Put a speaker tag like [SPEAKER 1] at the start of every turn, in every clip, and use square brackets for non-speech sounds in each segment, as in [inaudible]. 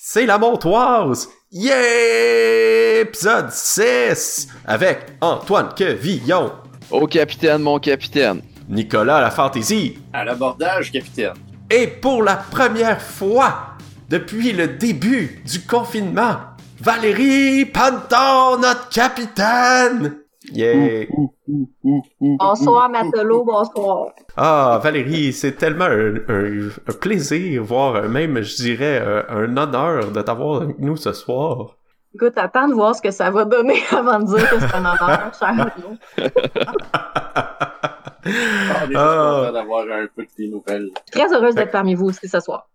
[SPEAKER 1] c'est la montoise! Yeah! Épisode 6! Avec Antoine Quevillon,
[SPEAKER 2] Au capitaine, mon capitaine.
[SPEAKER 1] Nicolas à la fantaisie,
[SPEAKER 3] À l'abordage, capitaine.
[SPEAKER 1] et pour la première fois depuis le début du confinement, Valérie Panton, notre capitaine! Yeah!
[SPEAKER 4] Bonsoir, Matelot, bonsoir.
[SPEAKER 1] Ah, Valérie, c'est tellement un, un- un plaisir, voire même, je dirais, un, un honneur de t'avoir avec nous ce soir.
[SPEAKER 4] Écoute, attends de voir ce que ça va donner [laughs] avant de dire que c'est un honneur, [laughs] cher.
[SPEAKER 3] Ah, on est
[SPEAKER 1] Ah.
[SPEAKER 3] d'avoir un peu de tes nouvelles.
[SPEAKER 4] Très heureuse d'être parmi vous aussi ce soir.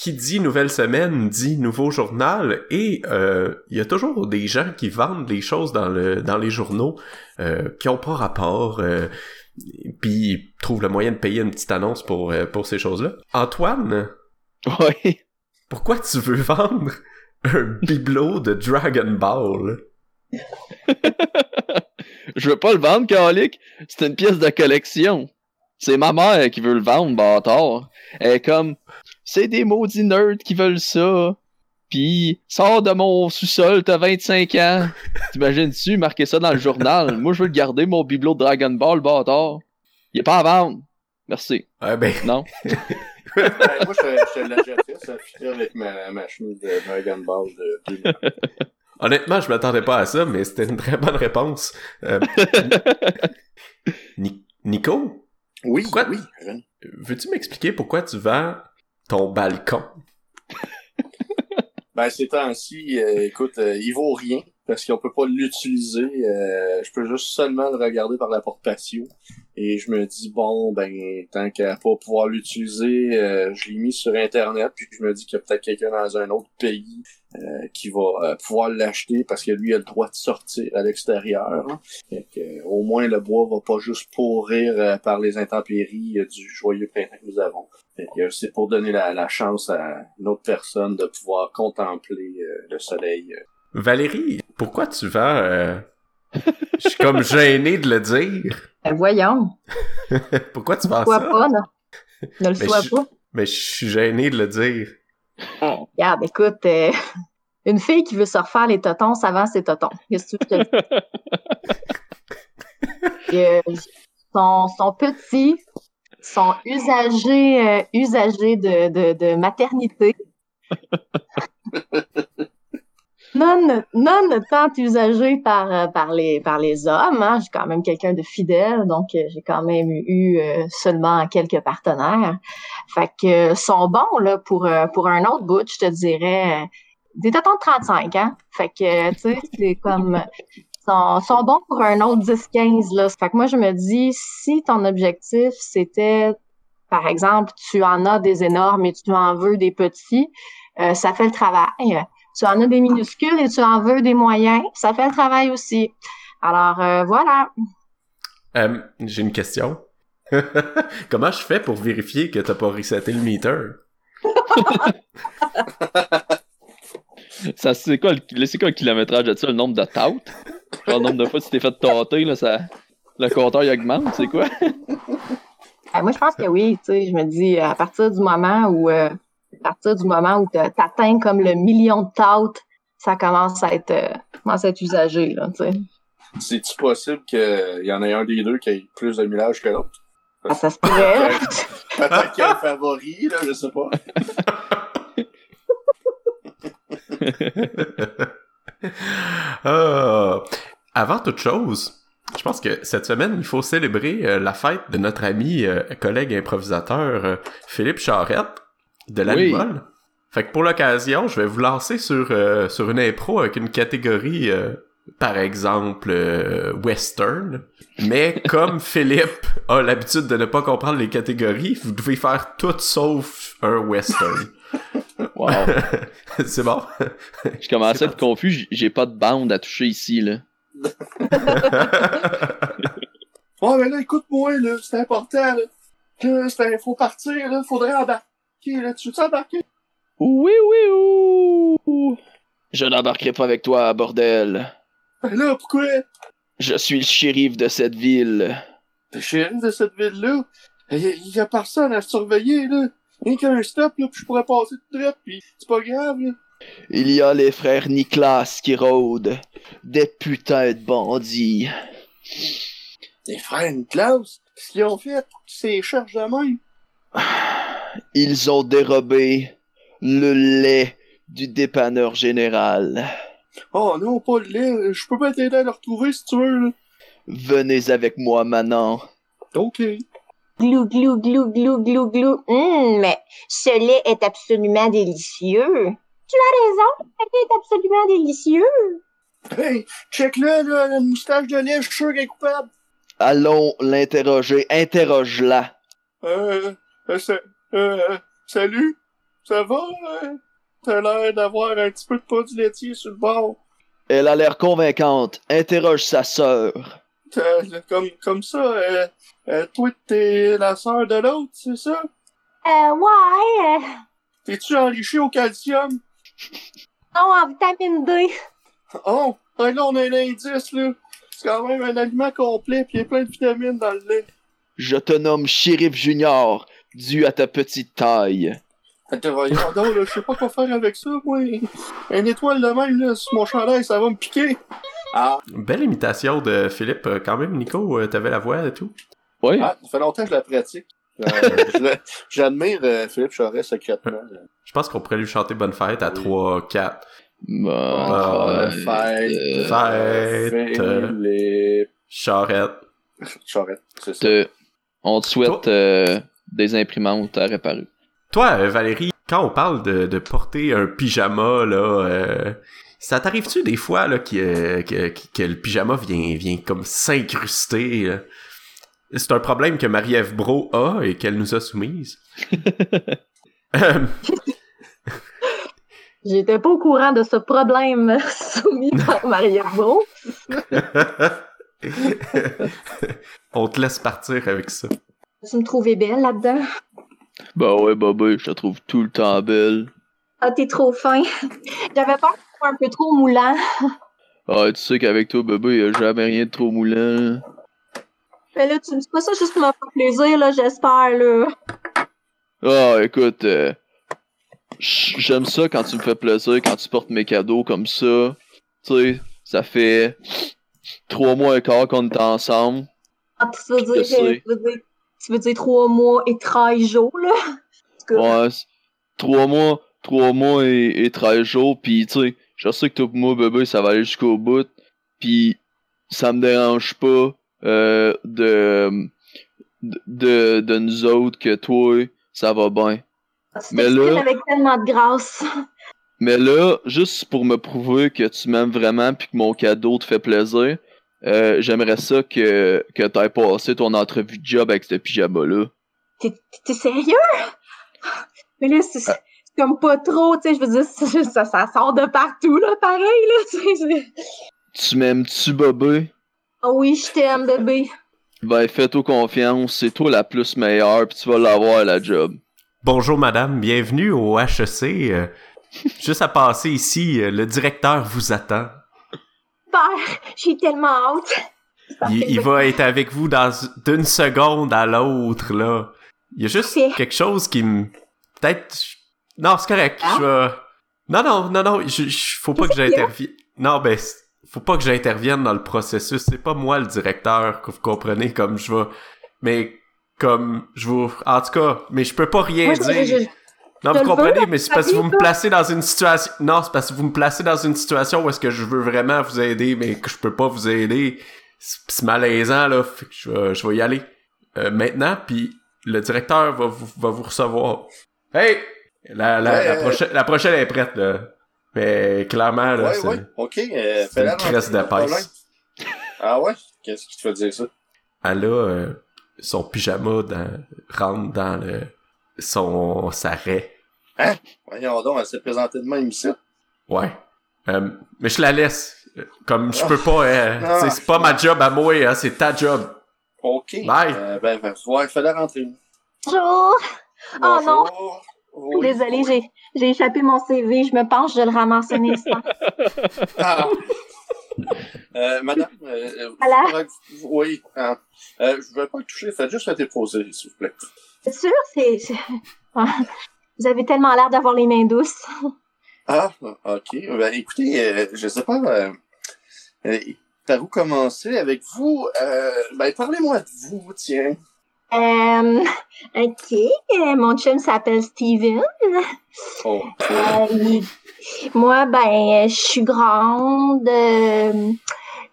[SPEAKER 1] Qui dit nouvelle semaine dit nouveau journal et euh, il y a toujours des gens qui vendent des choses dans le dans les journaux euh, qui ont pas rapport euh, puis ils trouvent le moyen de payer une petite annonce pour pour ces choses-là. Antoine,
[SPEAKER 2] Oui.
[SPEAKER 1] pourquoi tu veux vendre un bibelot de Dragon Ball? [laughs]
[SPEAKER 2] Je veux pas le vendre, Calic. C'est une pièce de collection. C'est ma mère qui veut le vendre, bâtard. Elle est comme, c'est des maudits nerds qui veulent ça. Pis, sors de mon sous-sol, t'as 25 ans. T'imagines-tu marquer ça dans le journal? [laughs] Moi, je veux le garder, mon bibelot de Dragon Ball, bâtard. Il est pas à vendre. Merci.
[SPEAKER 1] Ah ben
[SPEAKER 2] Non?
[SPEAKER 3] Ben, [laughs] moi, je, je l'ai déjà fait, ça fitait avec ma, ma chemise de Dragon Ball de 2000.
[SPEAKER 1] Honnêtement, je m'attendais pas à ça, mais c'était une très bonne réponse. Euh, [laughs] Ni- Nico,
[SPEAKER 3] Oui,
[SPEAKER 1] Quoi?
[SPEAKER 3] oui,
[SPEAKER 1] veux-tu m'expliquer pourquoi tu vends ton balcon? [laughs]
[SPEAKER 3] Ben, ces temps-ci, euh, écoute, euh, il vaut rien parce qu'on peut pas l'utiliser. euh, je peux juste seulement le regarder par la porte patio. Et je me dis, bon, ben, tant qu'à pas pouvoir l'utiliser, euh, je l'ai mis sur Internet, puis je me dis qu'il y a peut-être quelqu'un dans un autre pays euh, qui va euh, pouvoir l'acheter parce que lui a le droit de sortir à l'extérieur. hein. Fait que, euh, au moins, le bois va pas juste pourrir euh, par les intempéries euh, du joyeux printemps que nous avons. Fait que c'est pour donner la, la chance à une autre personne de pouvoir contempler euh, le soleil. euh.
[SPEAKER 1] Valérie, pourquoi tu vends... euh, Je suis comme gêné de le dire.
[SPEAKER 4] Ben, voyons, [laughs]
[SPEAKER 1] pourquoi tu vends
[SPEAKER 4] pourquoi
[SPEAKER 1] ça?
[SPEAKER 4] pas, non? Ne le
[SPEAKER 1] Mais
[SPEAKER 4] sois
[SPEAKER 1] je-
[SPEAKER 4] pas.
[SPEAKER 1] Mais je suis gêné de le dire.
[SPEAKER 4] Regarde, écoute, euh, [laughs] une fille qui veut se refaire les totons, ça vend ses totons. Qu'est-ce que tu veux que je [laughs] te dise? Sont, sont petits, sont usagés, usagés de, de, de maternité. [laughs] Non, non tant usagés par, euh, par, les, par les hommes. Hein. J'ai quand même quelqu'un de fidèle, donc euh, j'ai quand même eu euh, seulement quelques partenaires. Fait que sont bons là, pour, pour un autre bout, je te dirais. des totons de 35, hein? Fait que, tu sais, c'est comme... sont, sont bons pour un autre 10-15, là. Fait que moi, je me dis, si ton objectif, c'était, par exemple, tu en as des énormes et tu en veux des petits, euh, ça fait le travail. Tu en as des minuscules et tu en veux des moyens, ça fait le travail aussi. Alors, euh, voilà.
[SPEAKER 1] Euh, J'ai une question. [laughs] Comment je fais pour vérifier que t'as pas reseté le meter? [laughs]
[SPEAKER 2] Ça, c'est quoi, le, c'est quoi le kilométrage de ça? Le nombre de? Genre, le nombre de fois que tu t'es fait tâter, là, ça, le compteur, il augmente, c'est quoi? [laughs]
[SPEAKER 4] Euh, moi, je pense que oui. Tu sais, je me dis, à partir du moment où, euh, à partir du moment où tu atteins comme le million de tâtes, ça commence à être, euh, commence à être usagé.
[SPEAKER 3] C'est-tu possible qu'il y en ait un des deux qui ait plus de millage que l'autre?
[SPEAKER 4] Ah, ça se pourrait. [laughs]
[SPEAKER 3] Peut-être qu'il y a un favori, là, je sais pas. [laughs]
[SPEAKER 1] Ah, avant toute chose, je pense que cette semaine, il faut célébrer euh, la fête de notre ami, euh, collègue improvisateur euh, Philippe Charette de la
[SPEAKER 2] Oui.
[SPEAKER 1] Fait que pour l'occasion, je vais vous lancer sur, euh, sur une impro avec une catégorie, euh, par exemple, euh, western. Mais [laughs] comme Philippe a l'habitude de ne pas comprendre les catégories, vous devez faire tout sauf un western.
[SPEAKER 2] Wow. [laughs]
[SPEAKER 1] C'est bon?
[SPEAKER 2] Je commençais à être confus, j'ai pas de bande à toucher ici, là. [laughs]
[SPEAKER 3] Ouais, mais là, écoute-moi, là, c'est important, là. Faut partir, là, faudrait embarquer, là. Tu veux-tu embarquer?
[SPEAKER 2] Oui, oui, ouh. Je n'embarquerai pas avec toi, bordel.
[SPEAKER 3] Ben là, pourquoi?
[SPEAKER 2] Je suis le shérif de cette ville.
[SPEAKER 3] Le shérif de cette ville-là, il y, a- il y a personne à surveiller, là. Rien qu'un stop, là, puis je pourrais passer de traite, puis c'est pas grave, là.
[SPEAKER 2] Il y a les frères Nicolas qui rôdent. Des putains de bandits.
[SPEAKER 3] Les frères Niklaus, qu'est-ce qu'ils ont fait? Ces cherches de même? [sighs]
[SPEAKER 2] Ils ont dérobé le lait du dépanneur général.
[SPEAKER 3] Oh non, pas le lait. Je peux pas t'aider à le retrouver si tu veux. là.
[SPEAKER 2] Venez avec moi maintenant.
[SPEAKER 3] Ok.
[SPEAKER 4] Glou, glou, glou, glou, glou, glou. Hum, mais ce lait est absolument délicieux. Tu as raison, ce lait est absolument délicieux.
[SPEAKER 3] Hey, check-le, là, la moustache de lait, je suis sûr qu'elle est coupable.
[SPEAKER 2] Allons l'interroger. Interroge-la.
[SPEAKER 3] Euh, euh, euh, salut, ça va? euh? T'as l'air d'avoir un petit peu de produit laitier sur le bord.
[SPEAKER 2] Elle a l'air convaincante. Interroge sa sœur.
[SPEAKER 3] Comme, comme ça, euh, euh, toi, t'es la sœur de l'autre, c'est ça?
[SPEAKER 4] Euh, ouais, euh,
[SPEAKER 3] T'es-tu enrichi au calcium?
[SPEAKER 4] non, en vitamine D.
[SPEAKER 3] Oh, hey, là, on a un indice, là. C'est quand même un aliment complet, pis il y a plein de vitamines dans le lait.
[SPEAKER 2] Je te nomme Shérif Junior, dû à ta petite taille.
[SPEAKER 3] Attends, voyons donc, là, je sais pas quoi faire avec ça, moi. Une étoile de même, là, sur mon chandail, ça va me piquer. Ah,
[SPEAKER 1] Belle imitation de Philippe, euh, quand même, Nico. euh, T'avais la voix et tout.
[SPEAKER 2] Oui.
[SPEAKER 3] ah, ça fait longtemps que je la pratique. Euh, [laughs] J'admire euh, Philippe Charest secrètement. là. [laughs]
[SPEAKER 1] Je pense qu'on pourrait lui chanter Bonne fête à
[SPEAKER 3] Oui.
[SPEAKER 1] 3, 4.
[SPEAKER 2] Bon,
[SPEAKER 1] Bonne
[SPEAKER 2] fête,
[SPEAKER 3] fête.
[SPEAKER 1] Fête.
[SPEAKER 3] Philippe
[SPEAKER 1] Charrette.
[SPEAKER 3] Charest, c'est ça.
[SPEAKER 2] te- on te souhaite euh, des imprimantes à réparer.
[SPEAKER 1] Toi, euh, Valérie, quand on parle de, de porter un pyjama, là, euh, ça t'arrive-tu des fois là, que, que, que- le pyjama vient, vient comme s'incruster? C'est un problème que Marie-Ève Bro a et qu'elle nous a soumise. Euh, [laughs]
[SPEAKER 4] J'étais pas au courant de ce problème [laughs] soumis par Maria Bro. [laughs]
[SPEAKER 1] on te laisse partir avec ça.
[SPEAKER 4] Tu me trouvais belle là-dedans?
[SPEAKER 2] Bah ouais, bébé, je te trouve tout le temps belle.
[SPEAKER 4] Ah, t'es trop fin. [laughs] J'avais peur que tu sois un peu trop moulant.
[SPEAKER 2] Ah, tu sais qu'avec toi, bébé, y a jamais rien de trop moulant.
[SPEAKER 4] Mais là, tu me dis pas ça juste pour me faire plaisir, là, j'espère, là.
[SPEAKER 2] Ah, écoute, euh, j'aime ça quand tu me fais plaisir, quand tu portes mes cadeaux comme ça. Tu sais, ça fait trois mois et quart qu'on est ensemble.
[SPEAKER 4] Ah, tu veux dire,
[SPEAKER 2] Je sais.
[SPEAKER 4] tu veux dire, tu veux dire trois mois et 13 jours, là?
[SPEAKER 2] Ouais, trois mois, trois mois et, et 13 jours, pis tu sais, je sais que toi moi, bébé, ça va aller jusqu'au bout, pis ça me dérange pas euh, de, de, de nous autres que toi, ça va bien. mais là-
[SPEAKER 4] avec tellement de grâce.
[SPEAKER 2] Mais là, juste pour me prouver que tu m'aimes vraiment puis que mon cadeau te fait plaisir, euh, j'aimerais ça que, que t'aies passé ton entrevue de job avec ce pyjama-là.
[SPEAKER 4] T'es t'es sérieux? Mais là, c'est
[SPEAKER 2] Ah.
[SPEAKER 4] comme pas trop, tu sais, je veux dire, ça, ça sort de partout, là, pareil, là, tu
[SPEAKER 2] Tu m'aimes-tu, bébé?
[SPEAKER 4] Ah oui, je t'aime, bébé.
[SPEAKER 2] Ben, fais-toi confiance, c'est toi la plus meilleure puis tu vas l'avoir, la job.
[SPEAKER 1] Bonjour madame, bienvenue au HEC. Euh, juste à passer ici, euh, le directeur vous attend.
[SPEAKER 4] Super, j'ai tellement hâte.
[SPEAKER 1] Il, il va être avec vous dans d'une seconde à l'autre, là. Il y a juste quelque chose qui me... Peut-être... Non, c'est correct. Je vais... Non, non, non, non. Je, je- faut pas que j'intervienne. Non, ben... c'est- Faut pas que j'intervienne dans le processus. C'est pas moi le directeur, que vous comprenez, comme je vais... Mais... Comme... Je vous... En tout cas, mais je peux pas rien
[SPEAKER 4] Moi, je,
[SPEAKER 1] dire.
[SPEAKER 4] je- je-
[SPEAKER 1] Non, vous comprenez, mais c'est parce que vous me placez dans une situation. Non, c'est parce que vous me placez dans une situation où est-ce que je veux vraiment vous aider, mais que je peux pas vous aider. C'est malaisant, là. Fait que je vais, je vais y aller euh, maintenant, puis le directeur va vous, va vous recevoir. Hey! La, la,
[SPEAKER 3] Ouais,
[SPEAKER 1] la,
[SPEAKER 3] euh,
[SPEAKER 1] prochaine, la prochaine est prête, là. Mais clairement, là,
[SPEAKER 3] Ouais,
[SPEAKER 1] c'est...
[SPEAKER 3] ouais, ok. Euh,
[SPEAKER 1] c'est une
[SPEAKER 3] de problème. Ah ouais? Qu'est-ce qui te fait dire ça?
[SPEAKER 1] Elle a euh, son pyjama dans, rentre dans le, son sarret.
[SPEAKER 3] Voyons donc, elle s'est présentée de même ici.
[SPEAKER 1] Ouais. Euh, mais je la laisse. Comme je peux pas, euh,
[SPEAKER 3] Ah.
[SPEAKER 1] c'est pas ma job à moi, hein, c'est ta job.
[SPEAKER 3] Ok.
[SPEAKER 1] Bye.
[SPEAKER 3] Euh, ben, ben, ouais, fais-la rentrer.
[SPEAKER 4] Bonjour. Oh non.
[SPEAKER 3] Bonjour. Oui.
[SPEAKER 4] Désolée, j'ai, j'ai échappé mon CV. Je me penche, je le ramasse un instant. [laughs] [laughs]
[SPEAKER 3] Ah. Euh, madame, euh,
[SPEAKER 4] Voilà.
[SPEAKER 3] vous- oui, euh, je vais pas le toucher, faites juste la déposer, s'il vous plaît.
[SPEAKER 4] C'est sûr, c'est. [laughs] Ah, Vous avez tellement l'air d'avoir les mains douces.
[SPEAKER 3] Ah, ok. Ben, écoutez, euh, je sais pas euh, euh, par où commencer avec vous? Ben, parlez-moi de vous, tiens.
[SPEAKER 4] Ok, mon chum s'appelle Steven.
[SPEAKER 3] Oh.
[SPEAKER 4] Moi, ben, je suis grande.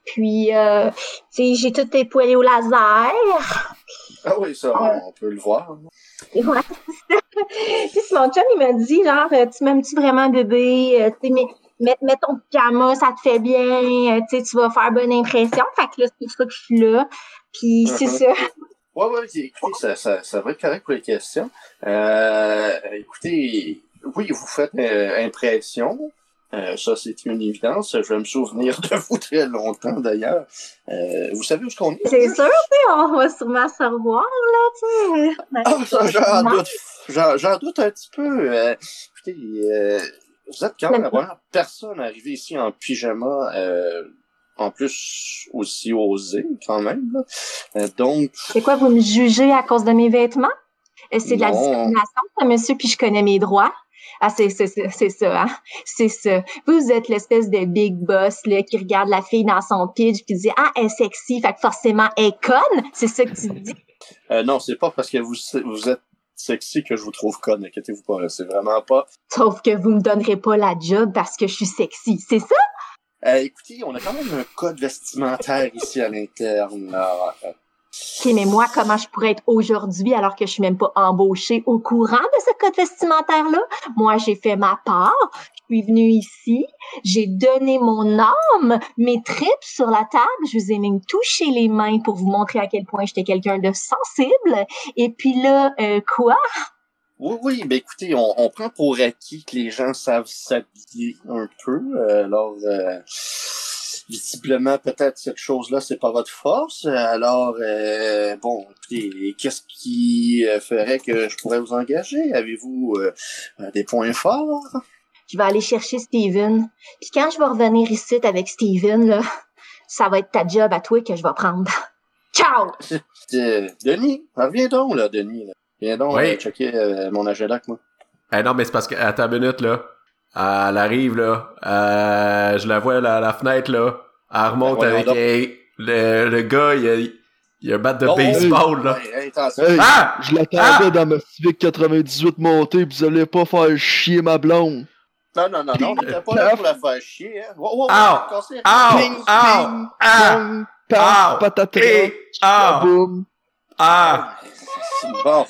[SPEAKER 4] puis, tu sais, j'ai poêlées au laser.
[SPEAKER 3] Ah oui, ça, on peut le voir.
[SPEAKER 4] Ouais. [laughs] Puis, si mon chum, il m'a dit, genre, euh, tu m'aimes-tu vraiment, bébé? Euh, tu sais, mets, mets, ton pyjama, ça te fait bien. Euh, tu sais, tu vas faire bonne impression. Fait que là, c'est pour ça que je suis là. Puis, c'est
[SPEAKER 3] Mhm.
[SPEAKER 4] ça.
[SPEAKER 3] Ouais, ouais, écoutez, ça, ça, ça va être correct pour les questions. Euh, écoutez, oui, vous faites euh, impression. Euh, ça, c'est une évidence. Je vais me souvenir de vous très longtemps, d'ailleurs. Euh, vous savez où est-ce qu'on est?
[SPEAKER 4] C'est sûr, on va sûrement se revoir, là, tu sais.
[SPEAKER 3] Ah, ça, j'en doute, j'en, doute un petit peu. Euh, écoutez, euh, vous êtes quand même la première personne arrivée ici en pyjama, euh, en plus aussi osée, quand même. là. Euh, donc,
[SPEAKER 4] C'est quoi, vous me jugez à cause de mes vêtements? C'est de la discrimination, ça, monsieur, puis je connais mes droits. Ah, c'est c'est- c'est- ça, hein? C'est ça. Vous, êtes l'espèce de big boss là, qui regarde la fille dans son pitch puis dit Ah, elle est sexy, fait que forcément elle est conne. C'est ça que tu dis?
[SPEAKER 3] euh, non, c'est pas parce que vous, vous êtes sexy que je vous trouve conne, inquiétez-vous pas. C'est vraiment pas.
[SPEAKER 4] Sauf que vous me donnerez pas la job parce que je suis sexy. C'est ça?
[SPEAKER 3] Euh, écoutez, on a quand même un code vestimentaire ici à l'interne. là.
[SPEAKER 4] OK, mais moi, comment je pourrais être aujourd'hui alors que je suis même pas embauchée au courant de ce code vestimentaire-là? Moi, j'ai fait ma part. Je suis venue ici. J'ai donné mon âme, mes tripes sur la table. Je vous ai même touché les mains pour vous montrer à quel point j'étais quelqu'un de sensible. Et puis là, euh, quoi?
[SPEAKER 3] Oui, oui, ben écoutez, on, on prend pour acquis que les gens savent s'habiller un peu. euh, alors, euh, visiblement, peut-être cette chose-là, c'est pas votre force. Alors, euh, bon, écoutez, qu'est-ce qui euh, ferait que je pourrais vous engager? Avez-vous euh, des points forts?
[SPEAKER 4] Je vais aller chercher Steven. Puis quand je vais revenir ici avec Steven, là, ça va être ta job à toi que je vais prendre. [laughs] Ciao! [laughs]
[SPEAKER 3] Euh, Denis, reviens donc, là, Denis. Là. Viens donc
[SPEAKER 1] Oui.
[SPEAKER 3] euh, checker euh, mon agenda avec moi.
[SPEAKER 1] Eh non, mais c'est parce que, à ta minute, là, elle arrive, là, euh, je la vois à la, fenêtre, là, elle remonte
[SPEAKER 3] Ben,
[SPEAKER 1] avec le, le gars, il a, il a un bat de
[SPEAKER 3] Oh,
[SPEAKER 1] baseball, là.
[SPEAKER 3] Hey.
[SPEAKER 2] Hey,
[SPEAKER 1] Ah!
[SPEAKER 2] je l'attendais dans ma Civic 98 montée, pis vous allez pas faire chier ma blonde.
[SPEAKER 3] Non, non, non, non, on n'était pas là pour la faire chier. Hein. Wow, wow,
[SPEAKER 1] Ow! Ow!
[SPEAKER 2] Ping,
[SPEAKER 1] Ow!
[SPEAKER 2] ping,
[SPEAKER 1] Ah!
[SPEAKER 2] pong, patatras,
[SPEAKER 1] Ah!
[SPEAKER 2] boum.
[SPEAKER 1] Ah!
[SPEAKER 3] Bon.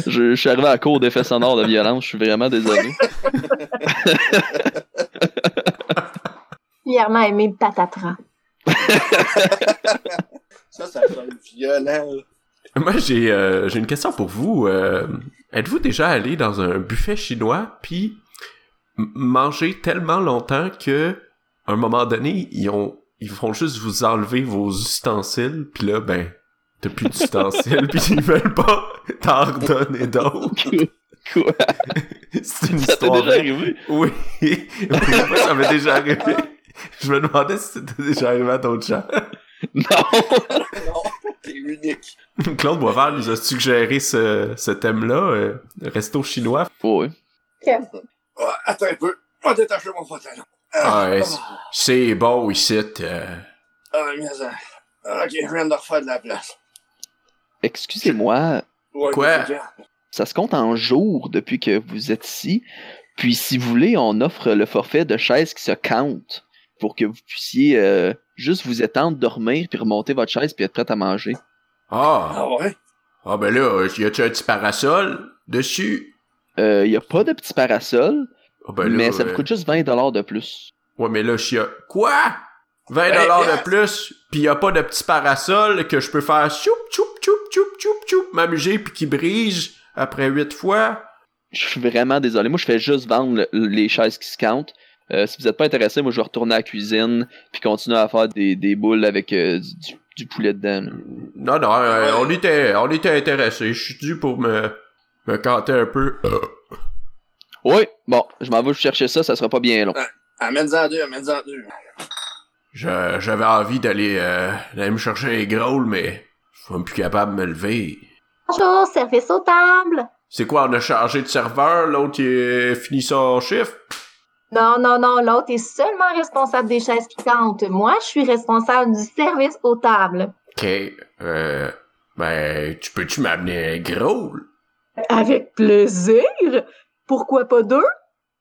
[SPEAKER 3] [laughs]
[SPEAKER 2] Je, je suis arrivé à court d'effets sonores de violence, je suis vraiment désolé. [laughs]
[SPEAKER 4] Fièrement aimé patatras. [laughs]
[SPEAKER 3] Ça, ça sonne violent.
[SPEAKER 1] Moi, j'ai euh, j'ai une question pour vous. Euh, Êtes-vous déjà allé dans un buffet chinois puis manger tellement longtemps que à un moment donné, ils ont ils font juste vous enlever vos ustensiles puis là ben t'as plus d'ustensiles [laughs] puis ils veulent pas t'en redonner [laughs] d'autres.
[SPEAKER 2] Quoi?
[SPEAKER 1] C'est une
[SPEAKER 2] Ça t'est
[SPEAKER 1] histoire.
[SPEAKER 2] déjà arrivé?
[SPEAKER 1] Oui. [laughs] Moi, ça m'est déjà arrivé. Je me demandais si c'était déjà arrivé à d'autres gens.
[SPEAKER 2] Non!
[SPEAKER 3] Non, t'es unique.
[SPEAKER 1] Claude Boisvert nous a suggéré ce, ce thème-là, euh, resto chinois.
[SPEAKER 2] Ouais.
[SPEAKER 3] Ouais, attends un peu. On va détacher mon pantalon.
[SPEAKER 1] Ah, ouais, c'est- bon ici. euh.
[SPEAKER 3] Ah, mais ça. Ok, je viens de refaire de la place.
[SPEAKER 2] Excusez-moi,
[SPEAKER 3] Ouais,
[SPEAKER 1] Quoi?
[SPEAKER 2] ça se compte en jours depuis que vous êtes ici. Puis si vous voulez, on offre le forfait de chaises qui se compte pour que vous puissiez euh, juste vous étendre, dormir, puis remonter votre chaise, puis être prêt à manger.
[SPEAKER 1] Ah,
[SPEAKER 3] Ah ouais?
[SPEAKER 1] ah ben là, y a-tu un petit parasol dessus?
[SPEAKER 2] Il n'y a pas de petit parasol,
[SPEAKER 1] Ah ben là,
[SPEAKER 2] mais ça
[SPEAKER 1] euh,
[SPEAKER 2] vous coûte juste 20$ de plus.
[SPEAKER 1] Ouais, mais là, je Quoi? 20
[SPEAKER 3] Ben,
[SPEAKER 1] dollars
[SPEAKER 3] là-
[SPEAKER 1] de plus, pis y a pas de petit parasol que je peux faire choup, choup, choup, choup, choup, choup, m'amuser puis qui brise après 8 fois?
[SPEAKER 2] Je suis vraiment désolé. Moi, je fais juste vendre le- les chaises qui se comptent. Euh, si vous n'êtes pas intéressé, moi, je vais retourner à la cuisine, puis continuer à faire des, des boules avec euh, du, du poulet dedans. là.
[SPEAKER 1] Non, non, euh, on était, on était intéressés. Je suis dû pour me, me canter un peu.
[SPEAKER 2] Oui, bon, je m'en vais chercher ça, ça sera pas bien long.
[SPEAKER 3] Amène-en deux, amène-en deux.
[SPEAKER 1] Je- J'avais envie d'aller euh, d'aller me chercher les grôles, mais je suis même plus capable de me lever.
[SPEAKER 4] Bonjour, service aux tables.
[SPEAKER 1] C'est quoi, on a changé de serveur, l'autre il a fini son chiffre?
[SPEAKER 4] Non, non, non, l'autre est seulement responsable des chaises qui comptent. Moi, je suis responsable du service aux tables.
[SPEAKER 1] Ok, euh, ben, tu peux-tu m'amener un gros?
[SPEAKER 4] Avec plaisir. Pourquoi pas deux?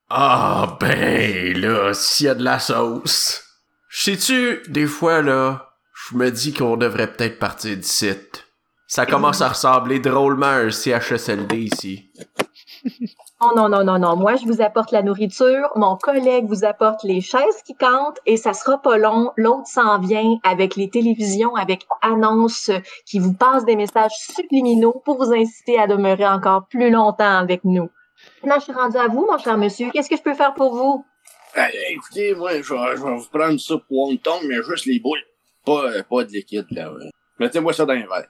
[SPEAKER 1] Ah, ben, là, s'il y a de la sauce. Sais-tu, des fois, là, je me dis qu'on devrait peut-être partir d'ici. Ça commence à ressembler drôlement à un CHSLD ici.
[SPEAKER 4] Oh non, non, non, non. Moi, je vous apporte la nourriture. Mon collègue vous apporte les chaises qui comptent et ça sera pas long. L'autre s'en vient avec les télévisions, avec annonces qui vous passent des messages subliminaux pour vous inciter à demeurer encore plus longtemps avec nous. Maintenant, je suis rendue à vous, mon cher monsieur. Qu'est-ce que je peux faire pour vous?
[SPEAKER 3] Eh, écoutez, moi, je vais, je vais vous prendre ça pour un ton, mais juste les boules. Pas, euh, pas de liquide, là. ouais. Mettez-moi ça dans les verres.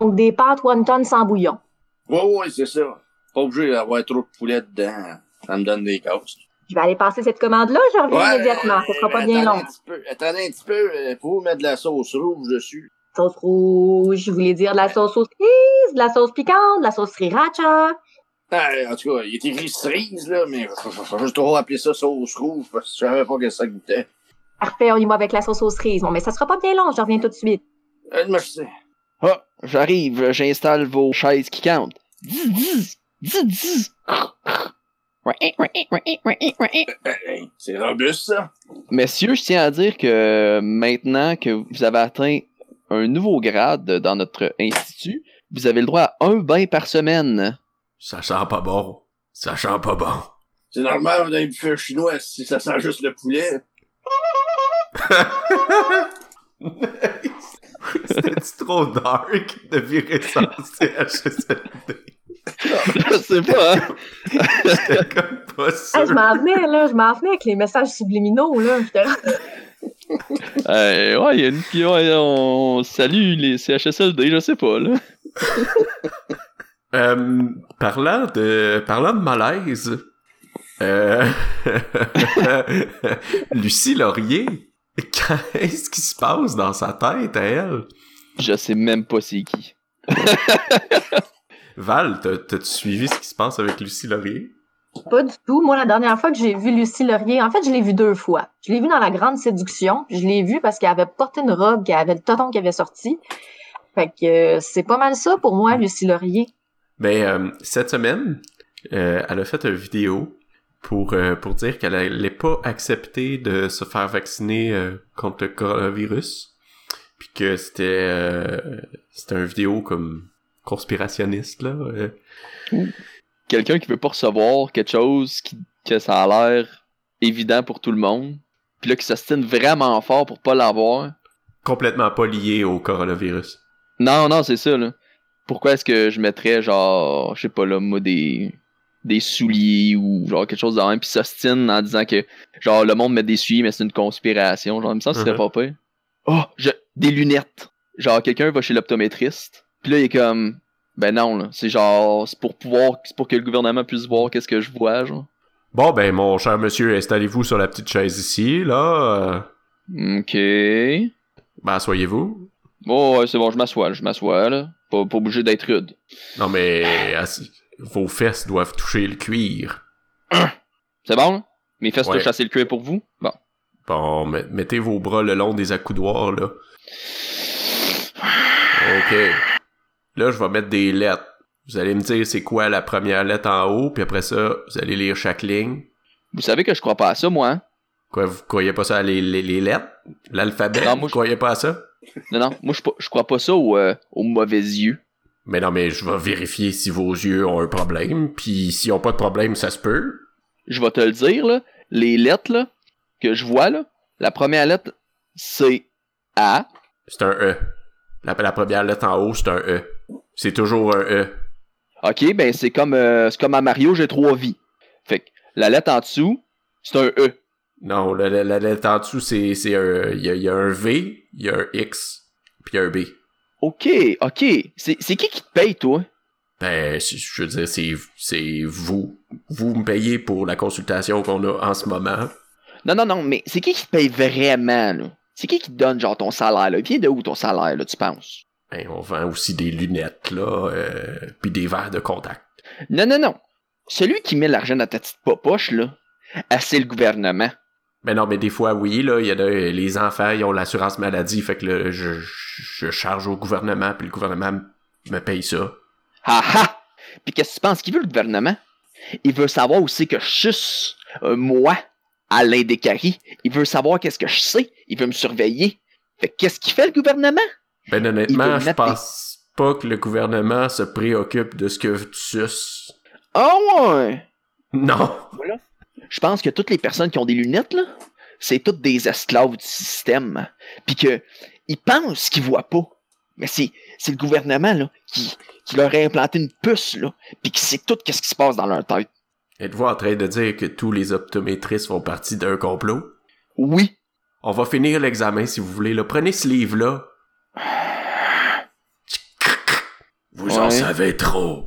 [SPEAKER 4] Donc, des pâtes wonton sans bouillon.
[SPEAKER 3] Ouais, ouais, c'est ça. Pas obligé d'avoir trop de poulet dedans. Ça me donne des casses.
[SPEAKER 4] Je vais aller passer cette commande-là. Je reviens immédiatement. Ce sera pas bien long.
[SPEAKER 3] Un petit peu, attendez un petit peu. euh, Faut mettre de la sauce rouge dessus.
[SPEAKER 4] Sauce rouge, je voulais dire de la sauce aux cerises, de la sauce piquante, de la sauce sriracha.
[SPEAKER 3] Ah, en tout cas, il est écrit cerise, là, mais juste trop appeler ça sauce rouge parce que je savais pas que ça goûtait.
[SPEAKER 4] Parfait, on y va avec la sauce aux cerises. Bon, mais ça sera pas bien long. Je reviens tout de suite.
[SPEAKER 3] Euh, merci.
[SPEAKER 2] Ah, j'arrive, j'installe vos chaises qui comptent.
[SPEAKER 3] Euh, hey, C'est robuste, ça.
[SPEAKER 2] Messieurs, je tiens à dire que maintenant que vous avez atteint un nouveau grade dans notre institut, vous avez le droit à un bain par semaine.
[SPEAKER 1] Ça sent pas bon. Ça sent pas bon.
[SPEAKER 3] C'est normal dans un buffet chinois si ça sent juste le poulet. [laughs]
[SPEAKER 1] C'était trop dark de virer ça en CHSLD.
[SPEAKER 2] Je sais pas, hein?
[SPEAKER 1] J'étais comme pas [laughs]
[SPEAKER 4] Ah, je
[SPEAKER 1] sûr.
[SPEAKER 4] m'en venais, là. Je m'en venais avec les messages subliminaux, là. [laughs]
[SPEAKER 2] Euh, ouais, il y a une qui, ouais, on salue les CHSLD, je sais pas, là.
[SPEAKER 1] Euh, parlant de parlant de malaise, euh, Lucie Laurier, [laughs] qu'est-ce qui se passe dans sa tête à elle?
[SPEAKER 2] Je sais même pas c'est qui. [laughs]
[SPEAKER 1] Val, t'as- t'as-tu suivi ce qui se passe avec Lucie Laurier?
[SPEAKER 4] Pas du tout. Moi, la dernière fois que j'ai vu Lucie Laurier, en fait, je l'ai vue deux fois. Je l'ai vue dans La Grande Séduction, puis je l'ai vue parce qu'elle avait porté une robe, qui avait le toton qui avait sorti. Fait que euh, c'est pas mal ça pour moi, Lucie Laurier.
[SPEAKER 1] Ben, euh, cette semaine, euh, elle a fait une vidéo pour, euh, pour dire qu'elle allait pas accepter de se faire vacciner euh, contre le coronavirus. Puis que c'était euh, c'était une vidéo comme conspirationniste, là.
[SPEAKER 2] Quelqu'un qui veut pas recevoir quelque chose qui, que ça a l'air évident pour tout le monde, puis là qui s'ostine vraiment fort pour pas l'avoir.
[SPEAKER 1] complètement pas lié au coronavirus.
[SPEAKER 2] Non, non, c'est ça, là. Pourquoi est-ce que je mettrais, genre, je sais pas, là, moi, des, des souliers ou genre quelque chose de même, puis s'ostine en disant que, genre, le monde met des souliers, mais c'est une conspiration. Genre, il me semble que ce serait
[SPEAKER 1] Mhm.
[SPEAKER 2] pas pire. Oh, je, des lunettes. Genre, quelqu'un va chez l'optométriste, puis là, il est comme, ben non, là, c'est genre, c'est pour pouvoir, c'est pour que le gouvernement puisse voir qu'est-ce que je vois, genre.
[SPEAKER 1] Bon, ben, mon cher monsieur, installez-vous sur la petite chaise ici, là.
[SPEAKER 2] Ok.
[SPEAKER 1] ben, asseyez-vous.
[SPEAKER 2] Bon, ouais, c'est bon, je m'assois, je m'assois, là. Pas, pas obligé d'être rude.
[SPEAKER 1] Non, mais assis- vos fesses doivent toucher le cuir.
[SPEAKER 2] C'est bon, là? Mes fesses
[SPEAKER 1] Ouais.
[SPEAKER 2] touchent assez le cuir pour vous? Bon.
[SPEAKER 1] Bon, met- mettez vos bras le long des accoudoirs, là. OK. Là, je vais mettre des lettres. Vous allez me dire c'est quoi la première lettre en haut, puis après ça, vous allez lire chaque ligne.
[SPEAKER 2] Vous savez que je crois pas à ça, moi, hein?
[SPEAKER 1] Quoi, vous croyez pas ça à les, les, les lettres? L'alphabet?
[SPEAKER 2] Non, moi,
[SPEAKER 1] vous croyez pas à ça?
[SPEAKER 2] Non, non, moi, je, je crois pas ça aux, euh, aux mauvais yeux.
[SPEAKER 1] Mais non, mais je vais vérifier si vos yeux ont un problème, puis s'ils ont pas de problème, ça se peut.
[SPEAKER 2] Je vais te le dire, là. Les lettres, là, que je vois, là, la première lettre, c'est A.
[SPEAKER 1] C'est un E. La, la première lettre en haut, c'est un E. C'est toujours un E.
[SPEAKER 2] OK, ben, c'est comme, euh, c'est comme à Mario, j'ai trois vies. Fait que la lettre en dessous, c'est un E.
[SPEAKER 1] Non, la, la, la lettre en dessous, c'est, un, il y a, il y a un V, il y a un X, puis il y a un B.
[SPEAKER 2] OK, OK. C'est qui qui te paye, toi?
[SPEAKER 1] Ben, je veux dire, c'est, c'est vous. Vous me payez pour la consultation qu'on a en ce moment.
[SPEAKER 2] Non, non, non, mais c'est qui qui te paye vraiment, là? C'est qui qui te donne, genre, ton salaire, là? Il vient de où, ton salaire, là, tu penses?
[SPEAKER 1] Ben, on vend aussi des lunettes, là, euh, puis des verres de contact.
[SPEAKER 2] Non, non, non. Celui qui met l'argent dans ta petite poche, là, ah, c'est le gouvernement.
[SPEAKER 1] Ben non, mais des fois, oui, là, il y a de- les enfants, ils ont l'assurance maladie, fait que là, je, je charge au gouvernement, puis le gouvernement me paye ça.
[SPEAKER 2] Ah ah! Puis qu'est-ce que tu penses qu'il veut, le gouvernement? Il veut savoir aussi que je suce, euh, moi, Alain Descaries. Il veut savoir qu'est-ce que je sais. Il veut me surveiller. Fait que qu'est-ce qu'il fait, le gouvernement?
[SPEAKER 1] Ben honnêtement, je pense pas que le gouvernement se préoccupe de ce que tu suces.
[SPEAKER 2] Ah ouais!
[SPEAKER 1] Non!
[SPEAKER 2] Je pense que toutes les personnes qui ont des lunettes, là, c'est toutes des esclaves du système. Puis que ils pensent qu'ils voient pas. Mais c'est, c'est le gouvernement là, qui, qui leur a implanté une puce, là, puis qui sait tout qu'est-ce qui se passe dans leur tête.
[SPEAKER 1] Êtes-vous en train de dire que tous les optométristes font partie d'un complot?
[SPEAKER 2] Oui.
[SPEAKER 1] On va finir l'examen si vous voulez. Là. Prenez ce livre-là. [sighs] Vous en savez trop.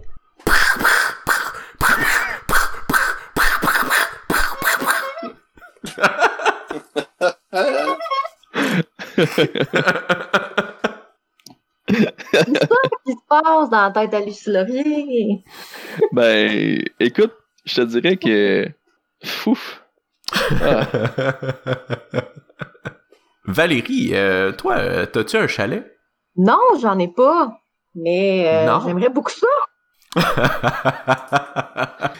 [SPEAKER 4] Qui se passe dans la tête à Lucie Laurier?
[SPEAKER 2] Ben, écoute, je te dirais que. Fouf. Ah.
[SPEAKER 1] Valérie, euh, toi, euh, t'as-tu un chalet?
[SPEAKER 4] Non, j'en ai pas. Mais euh, j'aimerais beaucoup ça. [laughs]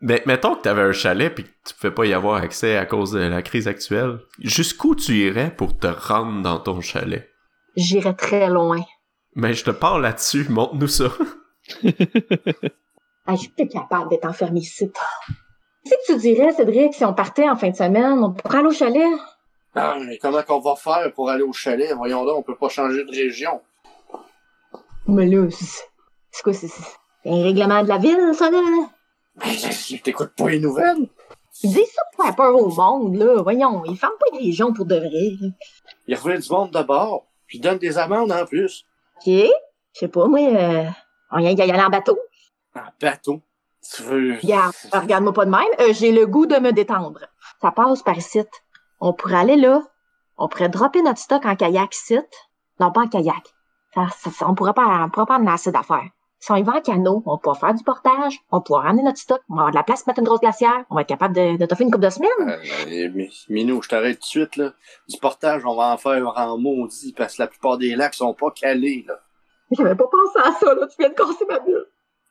[SPEAKER 1] Mais mettons que t'avais un chalet puis que tu pouvais pas y avoir accès à cause de la crise actuelle. Jusqu'où tu irais pour te rendre dans ton chalet?
[SPEAKER 4] J'irais très loin.
[SPEAKER 1] Mais je te parle là-dessus, montre-nous ça. [laughs]
[SPEAKER 4] Ah, je suis plus capable d'être enfermée ici. Qu'est-ce que tu dirais, Cédric, si on partait en fin de semaine? On pourrait aller au chalet?
[SPEAKER 3] Ah, mais comment qu'on va faire pour aller au chalet? Voyons là, on peut pas changer de région.
[SPEAKER 4] Mais là, c'est c'est quoi? C'est c'est un règlement de la ville, ça, là?
[SPEAKER 3] Mais je- t'écoutes pas les nouvelles?
[SPEAKER 4] Ils disent ça pour faire peur au monde, là. Voyons, ils ferment pas les régions pour de vrai.
[SPEAKER 3] Il revient du monde d'abord, puis donne des amendes en plus.
[SPEAKER 4] OK? Je sais pas, moi, euh, on y y aller en bateau.
[SPEAKER 3] En bateau. Tu veux...
[SPEAKER 4] Regarde, regarde-moi pas de même. Euh, J'ai le goût de me détendre. Ça passe par ici. On pourrait aller là. On pourrait dropper notre stock en kayak ici. Non, pas en kayak. Ça, ça- ça- on pourrait pas, on pourrait pas amener assez d'affaires. Si on y va en canot, on pourra faire du portage, on pourra ramener notre stock, on va avoir de la place pour mettre une grosse glacière, on va être capable de, de t'offrir une couple de semaines.
[SPEAKER 3] Euh, mais- Minou, je t'arrête tout de suite, là. Du portage, on va en faire en maudit, parce que la plupart des lacs sont pas calés, là.
[SPEAKER 4] J'avais pas pensé à ça, là. Tu viens de casser ma bulle.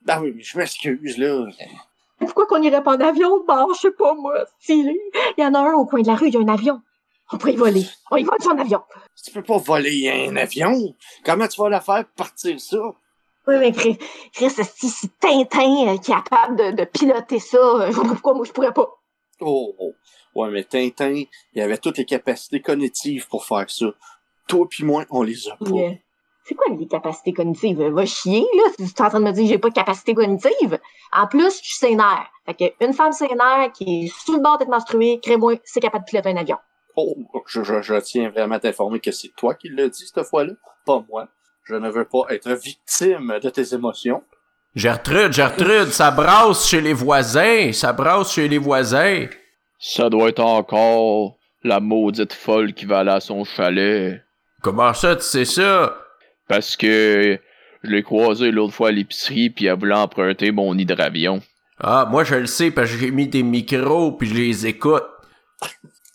[SPEAKER 3] Ah oui, mais je m'excuse, là.
[SPEAKER 4] Pourquoi qu'on irait pas en avion de bord? Je sais pas, moi. Si, il y en a un au coin de la rue, il y a un avion. On pourrait y voler. On y vole un avion.
[SPEAKER 3] Tu peux pas voler un avion. Comment tu vas la faire pour partir ça?
[SPEAKER 4] Oui, mais Chris, Chris si c'est Tintin qui est capable de, de piloter ça, euh, je vois pas pourquoi moi je pourrais pas.
[SPEAKER 3] Oh, oh. Ouais, mais Tintin, il avait toutes les capacités cognitives pour faire ça. Toi puis moi, on les a pas.
[SPEAKER 4] C'est quoi les capacités cognitives? Va chier, là, si tu es en train de me dire que j'ai pas de capacité cognitive. En plus, je suis sénère. Fait que une femme sénère qui est sur le bord d'être menstruée, crée-moi, c'est capable de piloter un avion.
[SPEAKER 3] Oh, je, je, je tiens vraiment à t'informer que c'est toi qui l'as dit cette fois-là, pas moi. Je ne veux pas être victime de tes émotions.
[SPEAKER 1] Gertrude, Gertrude, ça brasse chez les voisins, ça brasse chez les voisins.
[SPEAKER 2] Ça doit être encore la maudite folle qui va aller à son chalet.
[SPEAKER 1] Comment ça, tu sais ça?
[SPEAKER 2] Parce que je l'ai croisé l'autre fois à l'épicerie, puis elle voulait emprunter mon hydravion.
[SPEAKER 1] Ah, moi je le sais parce que j'ai mis des micros puis je les écoute.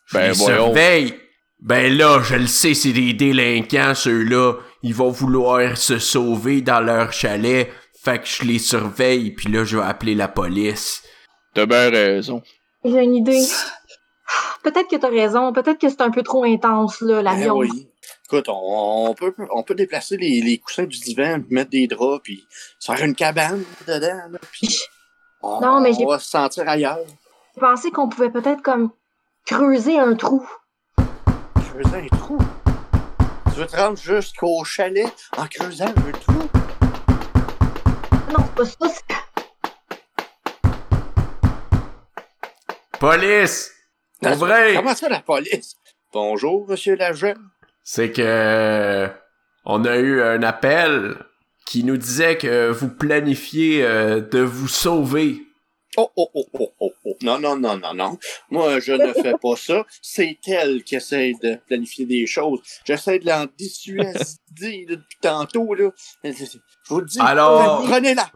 [SPEAKER 1] Je
[SPEAKER 2] Ben,
[SPEAKER 1] les
[SPEAKER 2] voyons.
[SPEAKER 1] surveille. Ben là, je le sais, c'est des délinquants ceux-là. Ils vont vouloir se sauver dans leur chalet. Fait que je les surveille puis là je vais appeler la police.
[SPEAKER 2] T'as bien raison.
[SPEAKER 4] J'ai une idée. [sighs] Peut-être que t'as raison, peut-être que c'est un peu trop intense, là,
[SPEAKER 3] Ben
[SPEAKER 4] l'avion.
[SPEAKER 3] oui. Écoute, on, on peut, on peut déplacer les, les coussins du divan, puis mettre des draps, puis se faire une cabane dedans, là, puis [laughs] on,
[SPEAKER 4] Non, mais j'ai-
[SPEAKER 3] on va se sentir ailleurs.
[SPEAKER 4] J'ai pensé qu'on pouvait peut-être comme creuser un trou.
[SPEAKER 3] Creuser un trou. Tu veux te rendre jusqu'au chalet en creusant un trou?
[SPEAKER 4] Non, c'est pas ça, c'est...
[SPEAKER 1] Police! Pour vrai!
[SPEAKER 3] Comment ça, la police? Bonjour, monsieur l'agent.
[SPEAKER 1] C'est que on a eu un appel qui nous disait que vous planifiez euh, de vous sauver.
[SPEAKER 3] Oh, oh, oh, oh, oh. Non, non, non, non, non. Moi, je ne fais pas ça. C'est elle qui essaie de planifier des choses. J'essaie de l'en dissuader [laughs] depuis tantôt, là. Je vous dis.
[SPEAKER 1] Alors-
[SPEAKER 3] Prenez-la.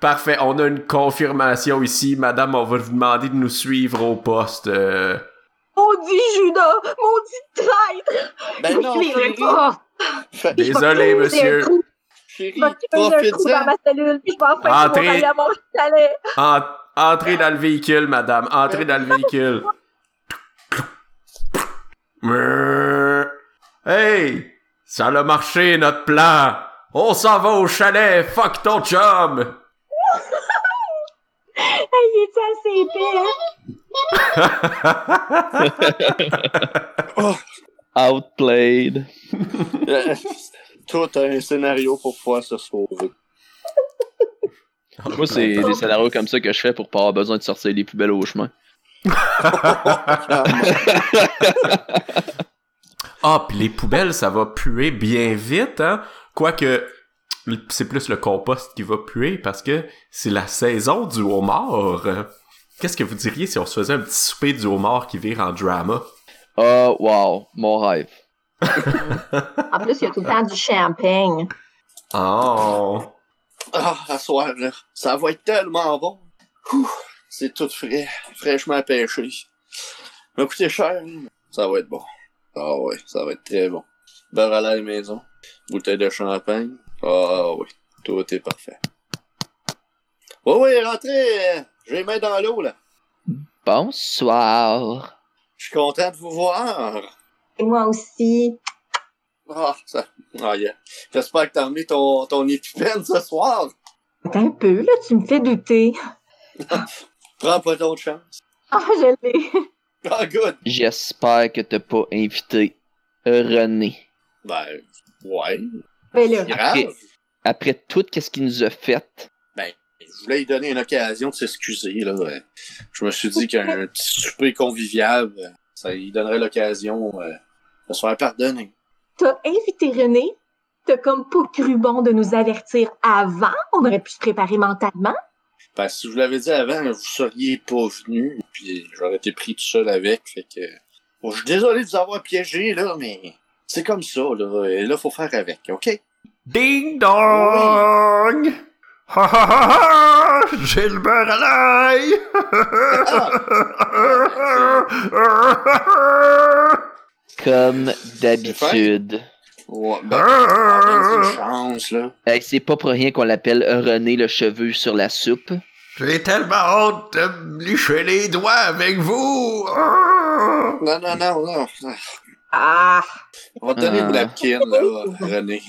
[SPEAKER 1] Parfait, on a une confirmation ici. Madame, on va vous demander de nous suivre au poste. euh.
[SPEAKER 4] Maudit Judas! Maudit traître!
[SPEAKER 3] Ben
[SPEAKER 4] Je
[SPEAKER 3] non,
[SPEAKER 4] suivrai
[SPEAKER 3] chérie.
[SPEAKER 4] pas!
[SPEAKER 3] Fait-
[SPEAKER 1] Désolé, monsieur.
[SPEAKER 3] Chérie,
[SPEAKER 4] Je vais creuser un trou dans
[SPEAKER 3] profite-en.
[SPEAKER 4] ma cellule, puis je vais enfin
[SPEAKER 1] Entrez.
[SPEAKER 4] pouvoir aller à mon chalet.
[SPEAKER 1] En- entrez dans le véhicule, madame. Entrez dans le véhicule. Hey! Ça a marché, notre plan! On s'en va au chalet! Fuck ton chum!
[SPEAKER 4] Hey, il est assez épais?
[SPEAKER 3] Oh, [laughs]
[SPEAKER 2] Outplayed. [laughs]
[SPEAKER 3] Tout un scénario pour pouvoir se sauver.
[SPEAKER 2] Moi, c'est des scénarios comme ça que je fais pour pas avoir besoin de sortir les poubelles au chemin. [laughs]
[SPEAKER 1] Ah, pis les poubelles, ça va puer bien vite, hein? Quoique, c'est plus le compost qui va puer parce que c'est la saison du homard. Qu'est-ce que vous diriez si on se faisait un petit souper du homard qui vire en drama?
[SPEAKER 2] Oh, wow, mon rêve.
[SPEAKER 4] En plus, il y a tout le temps du champagne.
[SPEAKER 1] Oh!
[SPEAKER 3] Ah, à soir, là, ça va être tellement bon. C'est tout frais, fraîchement pêché. Ça va coûter cher, mais ça va être bon. Ah ouais, ça va être très bon. Beurre à la maison, bouteille de champagne. Ah oui, tout est parfait. Oui, oui, rentrez, j'ai les mains dans l'eau, là.
[SPEAKER 2] Bonsoir.
[SPEAKER 3] Je suis content de vous voir.
[SPEAKER 4] Et moi aussi.
[SPEAKER 3] Ah, ça, ah yeah. J'espère que t'as remis ton, ton épipène ce soir.
[SPEAKER 4] Attends un peu, là, tu me fais douter. [laughs]
[SPEAKER 3] Prends pas d'autre chance.
[SPEAKER 4] Ah, je l'ai.
[SPEAKER 3] Ah, good.
[SPEAKER 2] J'espère que t'as pas invité René.
[SPEAKER 3] Ben, ouais.
[SPEAKER 4] Ben là,
[SPEAKER 3] Grave.
[SPEAKER 2] Ok. Après tout ce qu'il nous a fait,
[SPEAKER 3] Ben, je voulais lui donner une occasion de s'excuser, là. Je me suis dit qu'un [laughs] petit souper convivial, euh, ça lui donnerait l'occasion euh, de se faire pardonner.
[SPEAKER 4] T'as invité René. T'as comme pas cru bon de nous avertir avant. On aurait pu se préparer mentalement.
[SPEAKER 3] Ben, si je vous l'avais dit avant, vous seriez pas venu, puis j'aurais été pris tout seul avec, fait que... Bon, je suis désolé de vous avoir piégé, là, mais c'est comme ça, là, et là, faut faire avec, OK?
[SPEAKER 1] Ding dong! Ha ha ha ha! J'ai le beurre à l'ail!
[SPEAKER 2] Comme d'habitude.
[SPEAKER 3] Ouais, ben, chance, là.
[SPEAKER 2] Hey, c'est pas pour rien qu'on l'appelle René le cheveu sur la soupe.
[SPEAKER 1] J'ai tellement hâte de me licher les doigts avec vous!
[SPEAKER 3] Non, non, non, non.
[SPEAKER 4] Ah!
[SPEAKER 3] On va te donner
[SPEAKER 2] Ah.
[SPEAKER 3] une napkin, là, René.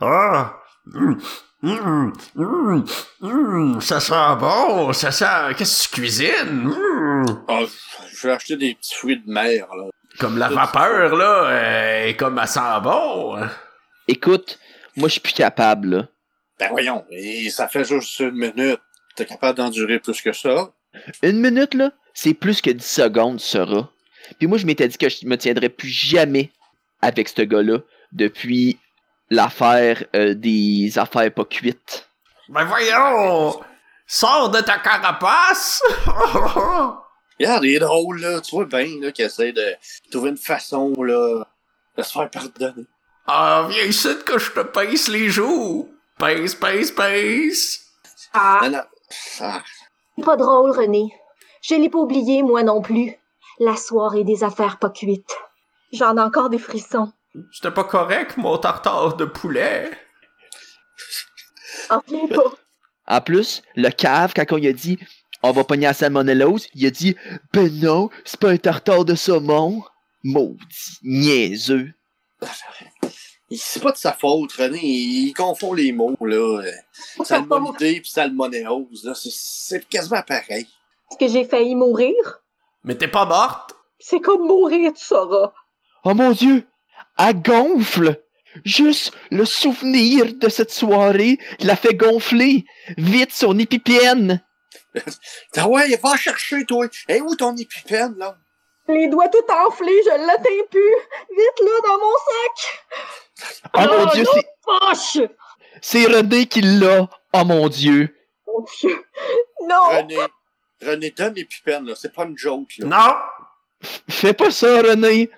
[SPEAKER 1] Ah! Hum, hum, hum, ça sent bon! Ça sent... Qu'est-ce que tu cuisines?
[SPEAKER 3] Ah, je vais acheter des petits fruits de mer, là.
[SPEAKER 1] Comme la vapeur, là, euh, comme elle sent bon! hein.
[SPEAKER 2] Écoute, moi je suis plus capable, là.
[SPEAKER 3] Ben voyons, et ça fait juste une minute. T'es capable d'endurer plus que ça?
[SPEAKER 2] Une minute, là, c'est plus que 10 secondes, sera. Puis moi, je m'étais dit que je me tiendrais plus jamais avec ce gars-là depuis l'affaire euh, des affaires pas cuites.
[SPEAKER 1] Ben voyons! Sors de ta carapace! [laughs]
[SPEAKER 3] Regarde, il est drôle, là. Tu vois bien, là, qu'il essaie de trouver une façon, là, de se faire pardonner.
[SPEAKER 1] ah, viens ici que je te pince les joues! Pince, pince, pince!
[SPEAKER 4] Ah!
[SPEAKER 3] Non, non. Ah,
[SPEAKER 4] C'est pas drôle, René. Je l'ai pas oublié, moi non plus. La soirée des affaires pas cuites. J'en ai encore des frissons.
[SPEAKER 1] C'était pas correct, mon tartare de poulet!
[SPEAKER 4] Pas.
[SPEAKER 2] En plus, le cave, quand on lui a dit on va pogner la salmonellose, il a dit ben non, c'est pas un tartare de saumon. Maudit, niaiseux.
[SPEAKER 3] c'est pas de sa faute, René. Il confond les mots, là. Salmonidé pis salmonellose, là. c'est- C'est quasiment pareil.
[SPEAKER 4] Est-ce que j'ai failli mourir?
[SPEAKER 1] Mais t'es pas morte?
[SPEAKER 4] C'est comme mourir, tu sauras?
[SPEAKER 2] Oh mon dieu, elle gonfle. Juste le souvenir de cette soirée l'a fait gonfler. Vite son épipienne. [laughs]
[SPEAKER 3] Ah ouais, va chercher, toi. Et où ton épipène, là?
[SPEAKER 4] Les doigts tout enflés, je l'atteins plus. Vite, là, dans mon sac.
[SPEAKER 2] Oh mon
[SPEAKER 4] Oh,
[SPEAKER 2] dieu,
[SPEAKER 4] non.
[SPEAKER 2] c'est-
[SPEAKER 4] Poche!
[SPEAKER 2] c'est René qui l'a. Oh mon dieu.
[SPEAKER 4] Mon Dieu. Non!
[SPEAKER 3] René. René, donne l'épipène, là. C'est pas une joke, là.
[SPEAKER 1] Non!
[SPEAKER 2] Fais pas ça, René.